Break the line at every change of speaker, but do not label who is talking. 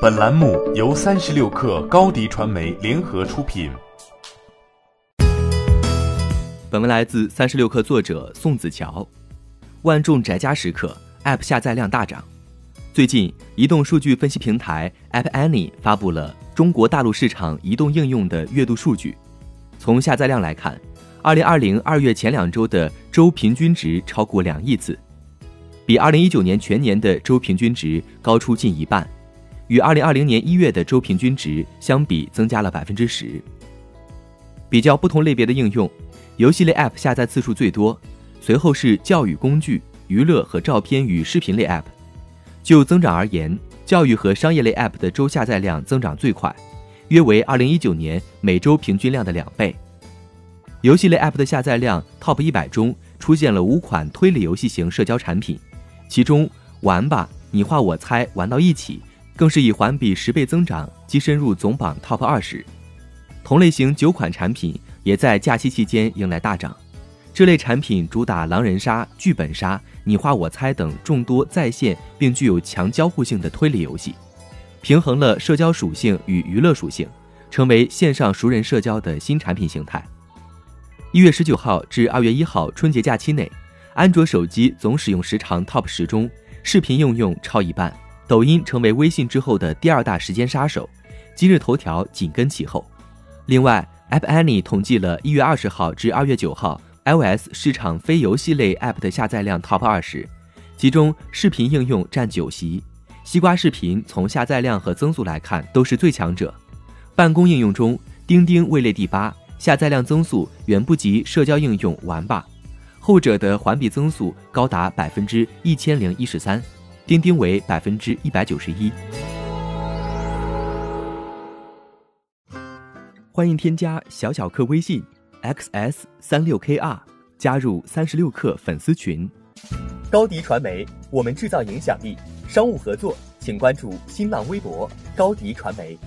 本栏目由三十六氪高低传媒联合出品。
本文来自三十六氪作者宋子乔。万众宅家时刻，App 下载量大涨。最近，移动数据分析平台 App Annie 发布了中国大陆市场移动应用的月度数据。从下载量来看，二零二零二月前两周的周平均值超过两亿次。比二零一九年全年的周平均值高出近一半，与二零二零年一月的周平均值相比，增加了百分之十。比较不同类别的应用，游戏类 App 下载次数最多，随后是教育工具、娱乐和照片与视频类 App。就增长而言，教育和商业类 App 的周下载量增长最快，约为二零一九年每周平均量的两倍。游戏类 App 的下载量 Top 一百中出现了五款推理游戏型社交产品。其中，玩吧，你画我猜，玩到一起，更是以环比十倍增长，跻身入总榜 TOP 二十。同类型九款产品也在假期期间迎来大涨。这类产品主打狼人杀、剧本杀、你画我猜等众多在线并具有强交互性的推理游戏，平衡了社交属性与娱乐属性，成为线上熟人社交的新产品形态。一月十九号至二月一号春节假期内。安卓手机总使用时长 TOP 十中，视频应用超一半，抖音成为微信之后的第二大时间杀手，今日头条紧跟其后。另外，App Annie 统计了一月二十号至二月九号 iOS 市场非游戏类 App 的下载量 TOP 二十，其中视频应用占九席，西瓜视频从下载量和增速来看都是最强者。办公应用中，钉钉位列第八，下载量增速远不及社交应用玩吧。后者的环比增速高达百分之一千零一十三，钉钉为百分之一百九十一。欢迎添加小小客微信 xs 三六 kr 加入三十六氪粉丝群。
高迪传媒，我们制造影响力。商务合作，请关注新浪微博高迪传媒。